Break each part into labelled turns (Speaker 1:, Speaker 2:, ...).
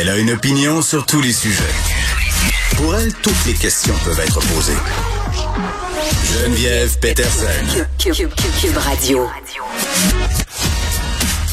Speaker 1: Elle a une opinion sur tous les sujets. Pour elle, toutes les questions peuvent être posées. Geneviève Peterson.
Speaker 2: Cube, Radio.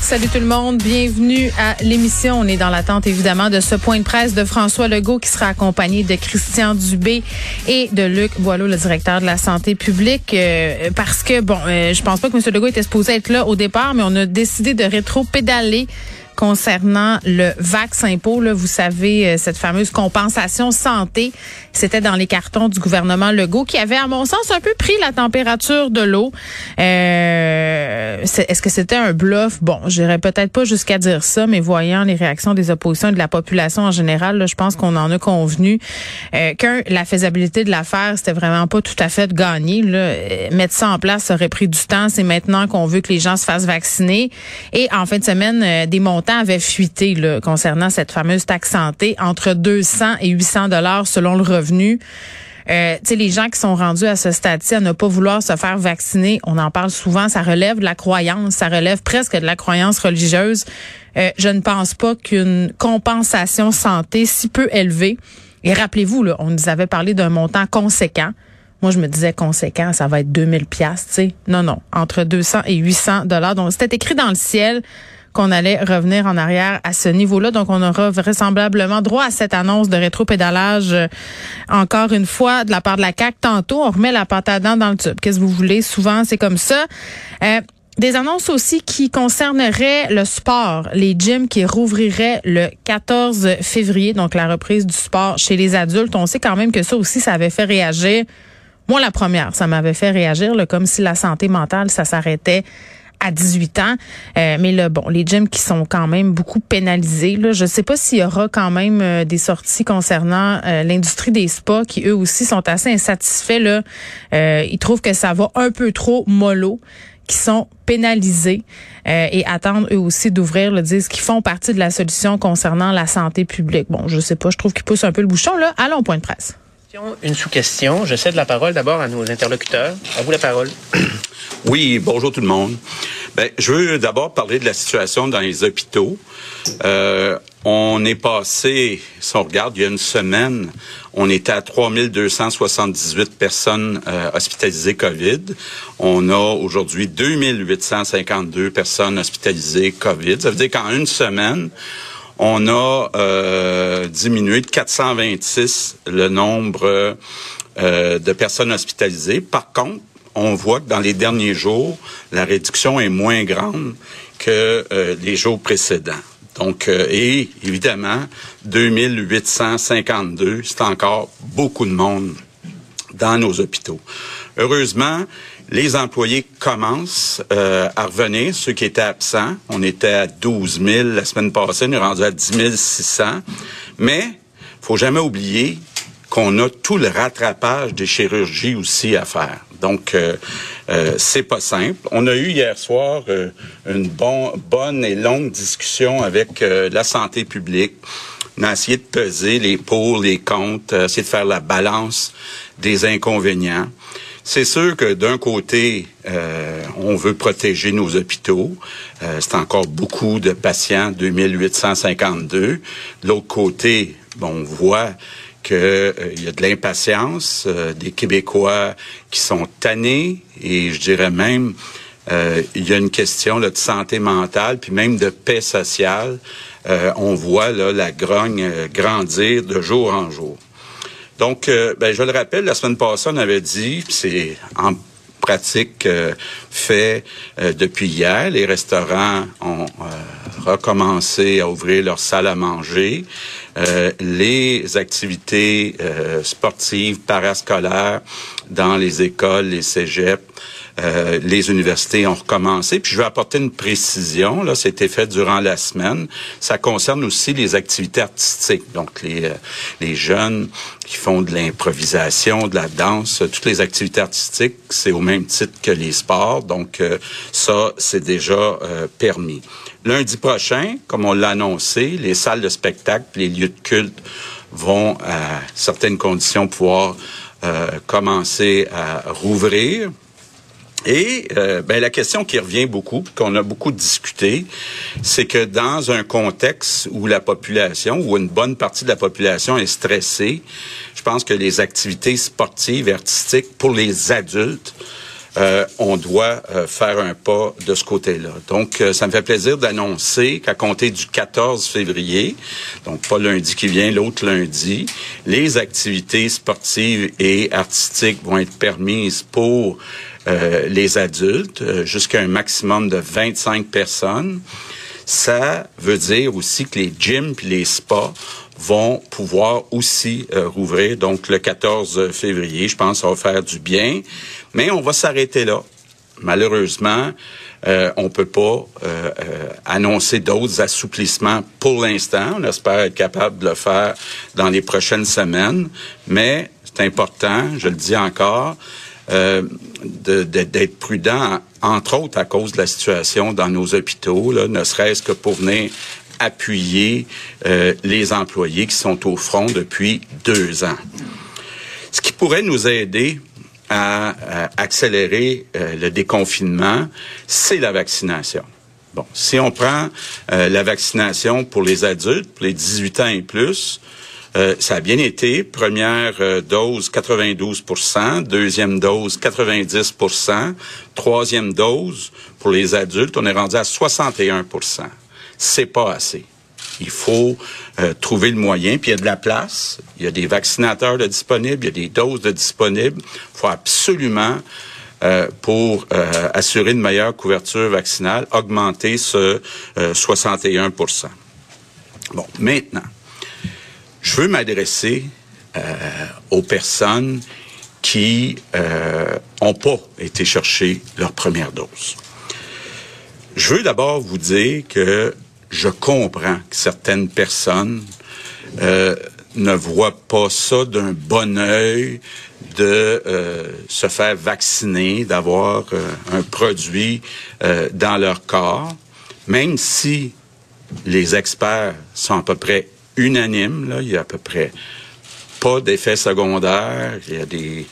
Speaker 3: Salut tout le monde, bienvenue à l'émission. On est dans l'attente évidemment de ce point de presse de François Legault qui sera accompagné de Christian Dubé et de Luc Boileau, le directeur de la santé publique, euh, parce que bon, euh, je pense pas que M. Legault était supposé être là au départ, mais on a décidé de rétro-pédaler concernant le vaccin impôt. Là, vous savez, euh, cette fameuse compensation santé, c'était dans les cartons du gouvernement Legault qui avait, à mon sens, un peu pris la température de l'eau. Euh, Est-ce que c'était un bluff? Bon, j'irais peut-être pas jusqu'à dire ça, mais voyant les réactions des oppositions et de la population en général, là, je pense qu'on en a convenu euh, qu'un, la faisabilité de l'affaire, c'était vraiment pas tout à fait gagné. Là. Euh, mettre ça en place aurait pris du temps. C'est maintenant qu'on veut que les gens se fassent vacciner. Et en fin de semaine, euh, des montants avait fuité là, concernant cette fameuse taxe santé entre 200 et 800 dollars selon le revenu. Euh, les gens qui sont rendus à ce stade-ci à ne pas vouloir se faire vacciner, on en parle souvent, ça relève de la croyance, ça relève presque de la croyance religieuse. Euh, je ne pense pas qu'une compensation santé si peu élevée, et rappelez-vous, on nous avait parlé d'un montant conséquent. Moi, je me disais conséquent, ça va être 2000 pièces, tu sais. Non, non, entre 200 et 800 dollars. Donc, c'était écrit dans le ciel qu'on allait revenir en arrière à ce niveau-là. Donc, on aura vraisemblablement droit à cette annonce de rétro-pédalage euh, encore une fois de la part de la CAC. Tantôt, on remet la pâte à dents dans le tube. Qu'est-ce que vous voulez? Souvent, c'est comme ça. Euh, des annonces aussi qui concerneraient le sport, les gyms qui rouvriraient le 14 février, donc la reprise du sport chez les adultes. On sait quand même que ça aussi, ça avait fait réagir. Moi, la première, ça m'avait fait réagir, comme si la santé mentale, ça s'arrêtait à 18 ans. Euh, mais là, bon, les gyms qui sont quand même beaucoup pénalisés. Là, je sais pas s'il y aura quand même euh, des sorties concernant euh, l'industrie des spas qui eux aussi sont assez insatisfaits. Là, ils trouvent que ça va un peu trop mollo qui sont pénalisés et attendent eux aussi d'ouvrir le disque qui font partie de la solution concernant la santé publique. Bon, je sais pas, je trouve qu'ils poussent un peu le bouchon là. Allons point de presse.
Speaker 4: Une sous-question. Je cède la parole d'abord à nos interlocuteurs. À vous la parole.
Speaker 5: Oui, bonjour tout le monde. Ben, je veux d'abord parler de la situation dans les hôpitaux. Euh, on est passé, si on regarde, il y a une semaine, on était à 3278 personnes euh, hospitalisées COVID. On a aujourd'hui 2852 personnes hospitalisées COVID. Ça veut dire qu'en une semaine, on a euh, diminué de 426 le nombre euh, de personnes hospitalisées. Par contre, on voit que dans les derniers jours, la réduction est moins grande que euh, les jours précédents. Donc, et évidemment, 2852, c'est encore beaucoup de monde dans nos hôpitaux. Heureusement, les employés commencent euh, à revenir, ceux qui étaient absents. On était à 12 000 la semaine passée, on est rendu à 10 600. Mais faut jamais oublier qu'on a tout le rattrapage des chirurgies aussi à faire. Donc, euh, euh c'est pas simple. On a eu hier soir euh, une bon, bonne et longue discussion avec la santé publique. On a essayé de peser les pour, les contre, essayer de faire la balance des inconvénients. C'est sûr que d'un côté, euh, on veut protéger nos hôpitaux. Euh, c'est encore beaucoup de patients, 2852. De l'autre côté, bon, on voit qu'il euh, y a de l'impatience, des Québécois qui sont tannés et je dirais même il y a une question de santé mentale puis même de paix sociale. on voit là, la grogne grandir de jour en jour. Donc, euh, ben, je le rappelle, la semaine passée, on avait dit, c'est en pratique euh, fait euh, depuis hier. Les restaurants ont recommencé à ouvrir leurs salles à manger. les activités sportives, parascolaires dans les écoles, les cégeps, euh, les universités ont recommencé. Puis je veux apporter une précision. Là, c'était fait durant la semaine. Ça concerne aussi les activités artistiques. Donc les euh, les jeunes qui font de l'improvisation, de la danse, toutes les activités artistiques, c'est au même titre que les sports. Donc euh, ça, c'est déjà permis. Lundi prochain, comme on l'a annoncé, les salles de spectacle, les lieux de culte vont à certaines conditions pouvoir commencer à rouvrir. Et euh, ben, la question qui revient beaucoup, qu'on a beaucoup discuté, c'est que dans un contexte où la population, où une bonne partie de la population est stressée, je pense que les activités sportives artistiques pour les adultes euh, on doit euh, faire un pas de ce côté-là. Donc, euh, ça me fait plaisir d'annoncer qu'à compter du 14 février, donc pas lundi qui vient, l'autre lundi, les activités sportives et artistiques vont être permises pour les adultes jusqu'à un maximum de 25 personnes. Ça veut dire aussi que les gyms et les spas vont pouvoir aussi rouvrir. Donc, le 14 février, je pense ça va faire du bien. Mais on va s'arrêter là. Malheureusement, euh, on peut pas euh, euh, annoncer d'autres assouplissements pour l'instant. On espère être capable de le faire dans les prochaines semaines, mais c'est important, je le dis encore, euh, d'être prudent, entre autres à cause de la situation dans nos hôpitaux, là, ne serait-ce que pour venir appuyer les employés qui sont au front depuis deux ans. Ce qui pourrait nous aider à, accélérer euh, le déconfinement, c'est la vaccination. Bon, si on prend euh, la vaccination pour les adultes, pour les 18 ans et plus, euh, ça a bien été. Première dose, 92% Deuxième dose, 90% Troisième dose, pour les adultes, on est rendu à 61 C'est pas assez. Il faut euh, trouver le moyen, puis il y a de la place, il y a des vaccinateurs de disponibles, il y a des doses de disponibles. Il faut absolument, euh, pour euh, assurer une meilleure couverture vaccinale, augmenter ce 61% Bon, maintenant, je veux m'adresser aux personnes qui n'ont pas été chercher leur première dose. Je veux d'abord vous dire que je comprends que certaines personnes euh, ne voient pas ça d'un bon œil de euh, se faire vacciner, d'avoir euh, un produit dans leur corps, même si les experts sont à peu près unanimes, là, il y a à peu près pas d'effets secondaires, il y a des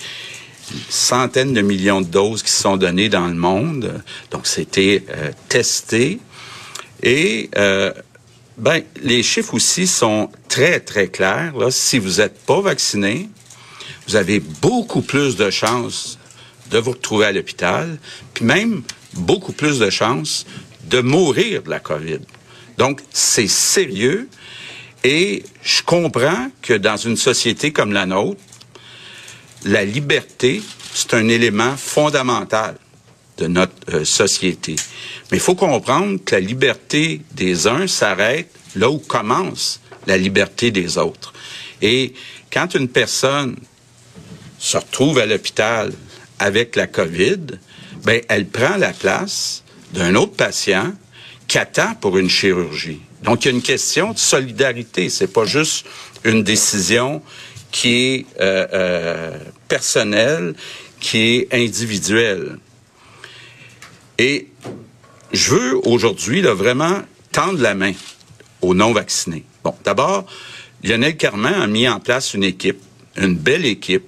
Speaker 5: centaines de millions de doses qui sont données dans le monde, donc c'était testé. Et euh, ben, les chiffres aussi sont très, très clairs. Là. Si vous n'êtes pas vacciné, vous avez beaucoup plus de chances de vous retrouver à l'hôpital, puis même beaucoup plus de chances de mourir de la COVID. Donc, c'est sérieux et je comprends que dans une société comme la nôtre, la liberté, c'est un élément fondamental de notre euh, société. Mais il faut comprendre que la liberté des uns s'arrête là où commence la liberté des autres. Et quand une personne se retrouve à l'hôpital avec la COVID, ben elle prend la place d'un autre patient qui attend pour une chirurgie. Donc il y a une question de solidarité. C'est pas juste une décision qui est euh, euh, personnelle, qui est individuelle. Et je veux aujourd'hui vraiment tendre la main aux non-vaccinés. Bon, d'abord, Lionel Carman a mis en place une équipe, une belle équipe,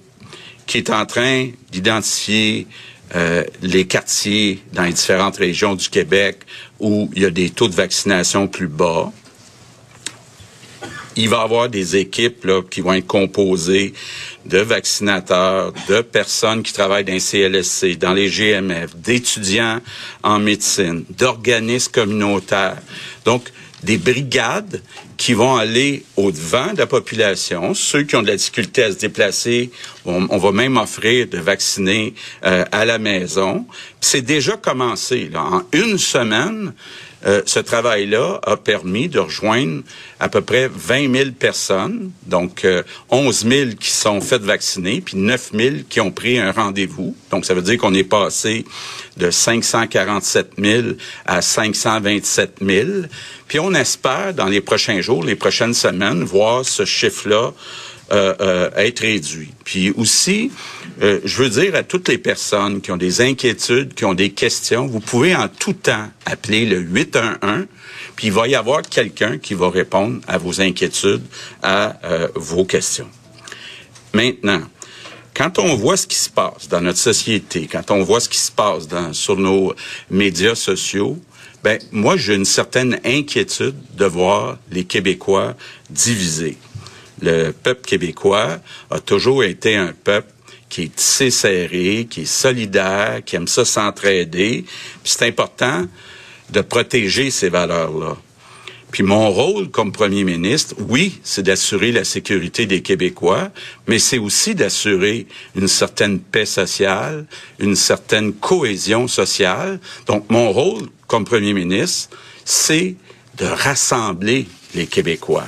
Speaker 5: qui est en train d'identifier euh, les quartiers dans les différentes régions du Québec où il y a des taux de vaccination plus bas il va y avoir des équipes là, qui vont être composées de vaccinateurs, de personnes qui travaillent dans les CLSC, dans les GMF, d'étudiants en médecine, d'organismes communautaires. Donc, des brigades qui vont aller au-devant de la population. Ceux qui ont de la difficulté à se déplacer, on, va même offrir de vacciner euh, à la maison. C'est déjà commencé. Là. En une semaine, euh, ce travail-là a permis de rejoindre à peu près 20 000 personnes, donc 11 euh, 000 qui sont faites vacciner, puis 9 000 qui ont pris un rendez-vous. Donc, ça veut dire qu'on est passé de 547 000 à 527 000. Puis on espère, dans les prochains jours, les prochaines semaines, voir ce chiffre-là euh, euh, être réduit. Puis aussi, euh, je veux dire à toutes les personnes qui ont des inquiétudes, qui ont des questions, vous pouvez en tout temps appeler le 811, puis il va y avoir quelqu'un qui va répondre à vos inquiétudes, à vos questions. Maintenant, quand on voit ce qui se passe dans notre société, quand on voit ce qui se passe dans, sur nos médias sociaux, ben moi j'ai une certaine inquiétude de voir les Québécois divisés. Le peuple québécois a toujours été un peuple qui est tissé serré, qui est solidaire, qui aime ça s'entraider. C'est important de protéger ces valeurs-là. Puis mon rôle comme premier ministre, oui, c'est d'assurer la sécurité des Québécois, mais c'est aussi d'assurer une certaine paix sociale, une certaine cohésion sociale. Donc mon rôle comme premier ministre, c'est de rassembler les Québécois.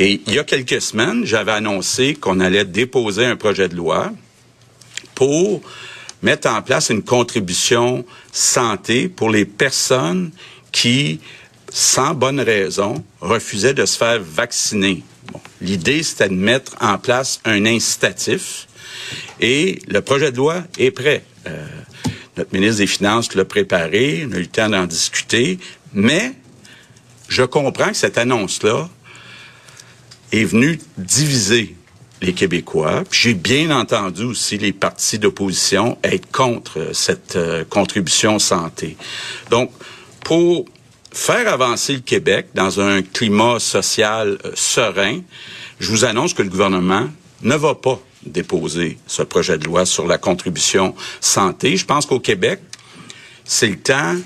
Speaker 5: Et il y a quelques semaines, j'avais annoncé qu'on allait déposer un projet de loi pour mettre en place une contribution santé pour les personnes qui, sans bonne raison, refusaient de se faire vacciner. L'idée, c'était de mettre en place un incitatif et le projet de loi est prêt. Euh, notre ministre des Finances l'a préparé, on a eu le temps d'en discuter, mais je comprends que cette annonce-là est venue diviser les Québécois. J'ai bien entendu aussi les partis d'opposition être contre cette euh, contribution santé. Donc, pour faire avancer le Québec dans un climat social euh, serein, je vous annonce que le gouvernement ne va pas déposer ce projet de loi sur la contribution santé. Je pense qu'au Québec, c'est le temps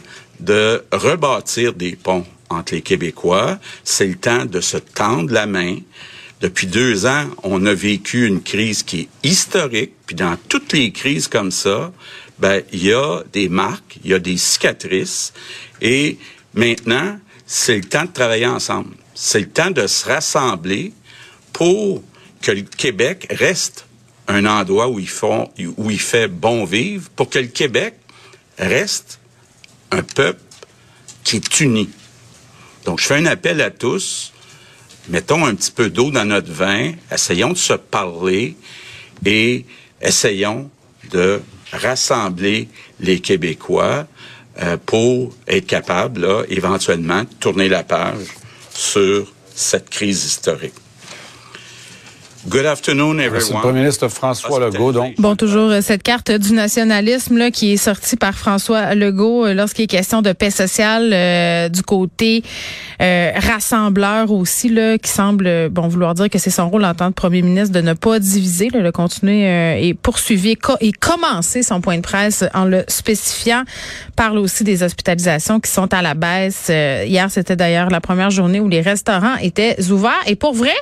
Speaker 5: de rebâtir des ponts entre les Québécois. C'est le temps de se tendre la main. Depuis deux ans, on a vécu une crise qui est historique. Puis dans toutes les crises comme ça, ben il y a des marques, il y a des cicatrices. Et maintenant, c'est le temps de travailler ensemble. C'est le temps de se rassembler pour que le Québec reste un endroit où où il fait bon vivre, pour que le Québec reste un peuple qui est uni. Donc, je fais un appel à tous. Mettons un petit peu d'eau dans notre vin. Essayons de se parler et essayons de rassembler les Québécois euh, pour être capables, là, éventuellement, de tourner la page sur cette crise historique. Good afternoon, everyone.
Speaker 2: C'est le premier ministre François Legault, donc.
Speaker 3: Bon, toujours euh, cette carte du nationalisme là, qui est sortie par François Legault euh, lorsqu'il est question de paix sociale euh, du côté rassembleur aussi, là, qui semble bon vouloir dire que c'est son rôle en tant que premier ministre de ne pas diviser, là, de continuer et poursuivre et commencer son point de presse en le spécifiant. Parle aussi des hospitalisations qui sont à la baisse. hier, c'était d'ailleurs la première journée où les restaurants étaient ouverts. Et pour vrai,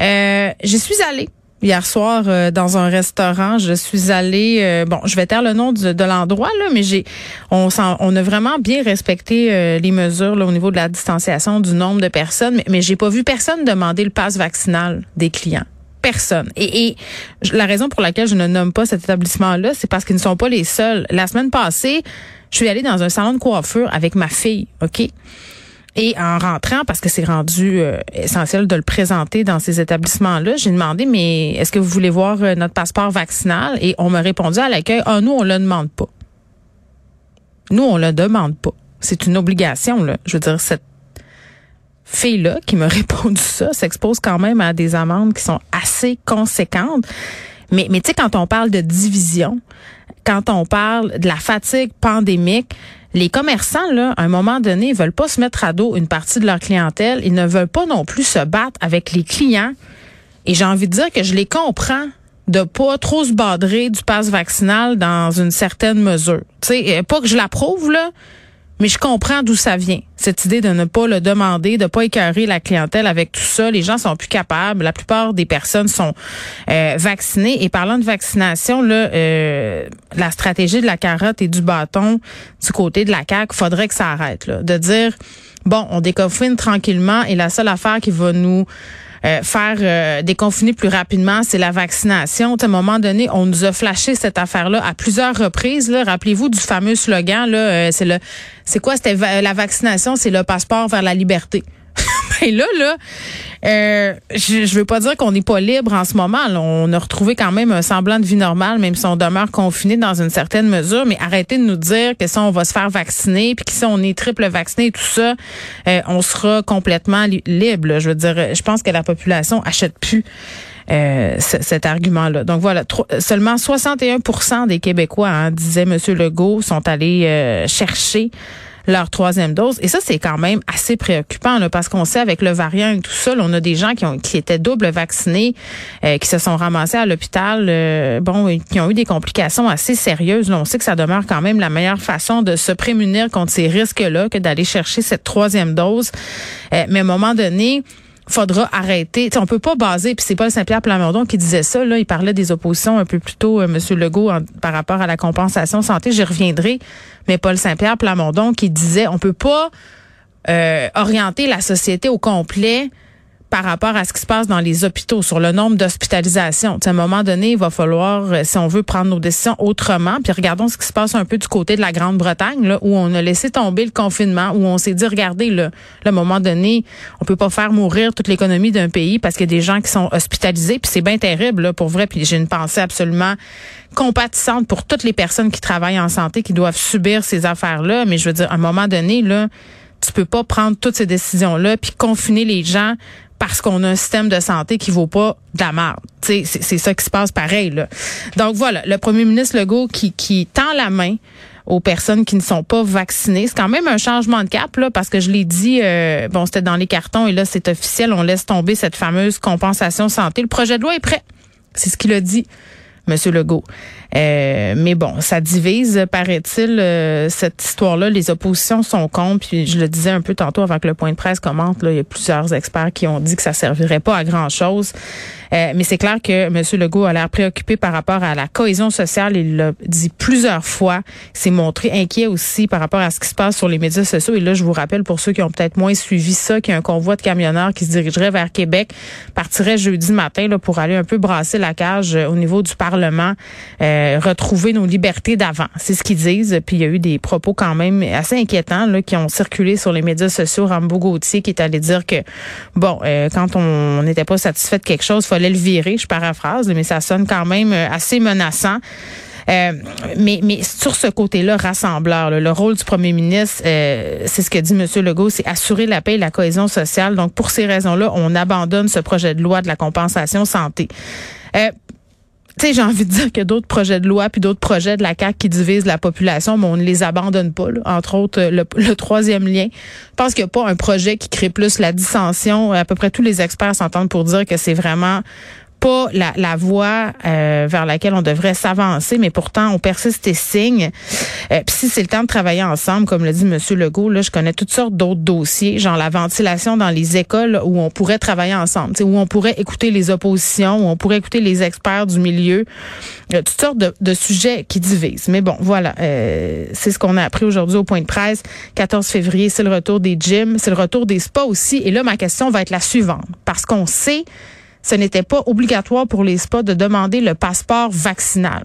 Speaker 3: euh, J'y suis allée hier soir euh, dans un restaurant. Je suis allée, euh, bon, je vais taire le nom de, l'endroit là, mais j'ai, on, on a vraiment bien respecté euh, les mesures là, au niveau de la distanciation du nombre de personnes, mais, mais j'ai pas vu personne demander le passe vaccinal des clients. Personne. Et, et la raison pour laquelle je ne nomme pas cet établissement-là, c'est parce qu'ils ne sont pas les seuls. La semaine passée, je suis allée dans un salon de coiffure avec ma fille, ok? Et en rentrant, parce que c'est rendu euh, essentiel de le présenter dans ces établissements-là, j'ai demandé, mais est-ce que vous voulez voir euh, notre passeport vaccinal? Et on m'a répondu à l'accueil, ah, nous, on le demande pas. Nous, on le demande pas. C'est une obligation, là. Je veux dire, cette fille-là qui m'a répondu ça s'expose quand même à des amendes qui sont assez conséquentes. Mais, mais tu sais, quand on parle de division, quand on parle de la fatigue pandémique, les commerçants, là, à un moment donné, ils veulent pas se mettre à dos une partie de leur clientèle. Ils ne veulent pas non plus se battre avec les clients. Et j'ai envie de dire que je les comprends de pas trop se badrer du passe vaccinal dans une certaine mesure. Tu sais, pas que je l'approuve, là, mais je comprends d'où ça vient. Cette idée de ne pas le demander, de pas écœurer la clientèle avec tout ça. Les gens sont plus capables. La plupart des personnes sont euh, vaccinées. Et parlant de vaccination, là, euh, la stratégie de la carotte et du bâton du côté de la CAQ, faudrait que ça arrête. Là, de dire, bon, on déconfine tranquillement et la seule affaire qui va nous euh, faire euh, déconfiner plus rapidement, c'est la vaccination. à un moment donné, on nous a flashé cette affaire-là à plusieurs reprises. Rappelez-vous du fameux slogan, euh, c'est le c'est quoi? C'était la vaccination, c'est le passeport vers la liberté. Et là, là, euh, je, je veux pas dire qu'on n'est pas libre en ce moment. On a retrouvé quand même un semblant de vie normale, même si on demeure confiné dans une certaine mesure. Mais arrêtez de nous dire que si on va se faire vacciner, puis que si on est triple vacciné et tout ça, euh, on sera complètement libre. Je veux dire, je pense que la population achète plus euh, cet argument-là. Donc voilà, seulement 61% des Québécois, hein, disait M. Legault, sont allés euh, chercher leur troisième dose. Et ça, c'est quand même assez préoccupant là, parce qu'on sait avec le variant et tout ça, on a des gens qui ont qui étaient double vaccinés, euh, qui se sont ramassés à l'hôpital, euh, bon, qui ont eu des complications assez sérieuses. Là, on sait que ça demeure quand même la meilleure façon de se prémunir contre ces risques-là que d'aller chercher cette troisième dose. Euh, mais à un moment donné, faudra arrêter. T'sais, on peut pas baser, puis c'est pas Saint-Pierre Plamondon qui disait ça, là, il parlait des oppositions un peu plus tôt, euh, M. Legault, par rapport à la compensation santé, j'y reviendrai, mais Paul Saint-Pierre Plamondon qui disait on peut pas euh, orienter la société au complet par rapport à ce qui se passe dans les hôpitaux, sur le nombre d'hospitalisations. À un moment donné, il va falloir, euh, si on veut prendre nos décisions autrement, puis regardons ce qui se passe un peu du côté de la Grande-Bretagne, là, où on a laissé tomber le confinement, où on s'est dit, regardez, là, à un moment donné, on peut pas faire mourir toute l'économie d'un pays parce qu'il y a des gens qui sont hospitalisés, puis c'est bien terrible, là, pour vrai, puis j'ai une pensée absolument compatissante pour toutes les personnes qui travaillent en santé, qui doivent subir ces affaires-là, mais je veux dire, à un moment donné, là, tu peux pas prendre toutes ces décisions-là puis confiner les gens parce qu'on a un système de santé qui vaut pas de la merde. C'est, ça qui se passe pareil. Là. Donc voilà, le premier ministre Legault qui, qui tend la main aux personnes qui ne sont pas vaccinées. C'est quand même un changement de cap, là, parce que je l'ai dit, euh, bon, c'était dans les cartons et là, c'est officiel, on laisse tomber cette fameuse compensation santé. Le projet de loi est prêt. C'est ce qu'il a dit. Monsieur Legault. Euh, mais bon, ça divise, paraît-il, euh, cette histoire-là. Les oppositions sont contre. Puis je le disais un peu tantôt avec le point de presse commente. Là, il y a plusieurs experts qui ont dit que ça servirait pas à grand chose. Euh, mais c'est clair que M. Legault a l'air préoccupé par rapport à la cohésion sociale. Il l'a dit plusieurs fois. Il s'est montré inquiet aussi par rapport à ce qui se passe sur les médias sociaux. Et là, je vous rappelle, pour ceux qui ont peut-être moins suivi ça, qu'il y a un convoi de camionneurs qui se dirigerait vers Québec, partirait jeudi matin là, pour aller un peu brasser la cage au niveau du Parlement. Euh, retrouver nos libertés d'avant. C'est ce qu'ils disent. Puis il y a eu des propos quand même assez inquiétants là, qui ont circulé sur les médias sociaux. Rambo Gauthier qui est allé dire que bon, euh, quand on n'était pas satisfait de quelque chose, fallait le virer. Je paraphrase, mais ça sonne quand même euh, assez menaçant. Euh, mais, mais sur ce côté-là, rassembleur, le rôle du premier ministre, euh, c'est ce que dit M. Legault, c'est assurer la paix et la cohésion sociale. Donc, pour ces raisons-là, on abandonne ce projet de loi de la compensation santé. Euh, tu sais, j'ai envie de dire que d'autres projets de loi puis d'autres projets de la CAQ qui divisent la population, mais on ne les abandonne pas. Entre autres, le, le, troisième lien. Je pense qu'il n'y a pas un projet qui crée plus la dissension. À peu près tous les experts s'entendent pour dire que c'est vraiment pas la, la voie euh, vers laquelle on devrait s'avancer, mais pourtant on persiste et signe. Euh, Puis si c'est le temps de travailler ensemble, comme le dit M. Legault, là, je connais toutes sortes d'autres dossiers, genre la ventilation dans les écoles où on pourrait travailler ensemble, où on pourrait écouter les oppositions, où on pourrait écouter les experts du milieu, toutes sortes de, de, sujets qui divisent. Mais bon, voilà, euh, c'est ce qu'on a appris aujourd'hui au point de presse. 14 février, c'est le retour des gyms, c'est le retour des spas aussi. Et là, ma question va être la suivante, parce qu'on sait ce n'était pas obligatoire pour les spas de demander le passeport vaccinal.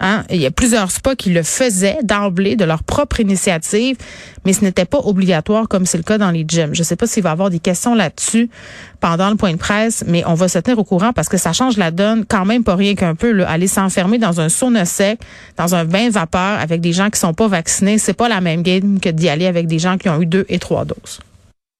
Speaker 3: Hein? Il y a plusieurs spas qui le faisaient d'emblée de leur propre initiative, mais ce n'était pas obligatoire comme c'est le cas dans les gyms. Je ne sais pas s'il va y avoir des questions là-dessus pendant le point de presse, mais on va se tenir au courant parce que ça change la donne quand même pas rien qu'un peu. aller s'enfermer dans un sauna sec, dans un bain vapeur avec des gens qui sont pas vaccinés, c'est pas la même game que d'y aller avec des gens qui ont eu deux et trois doses.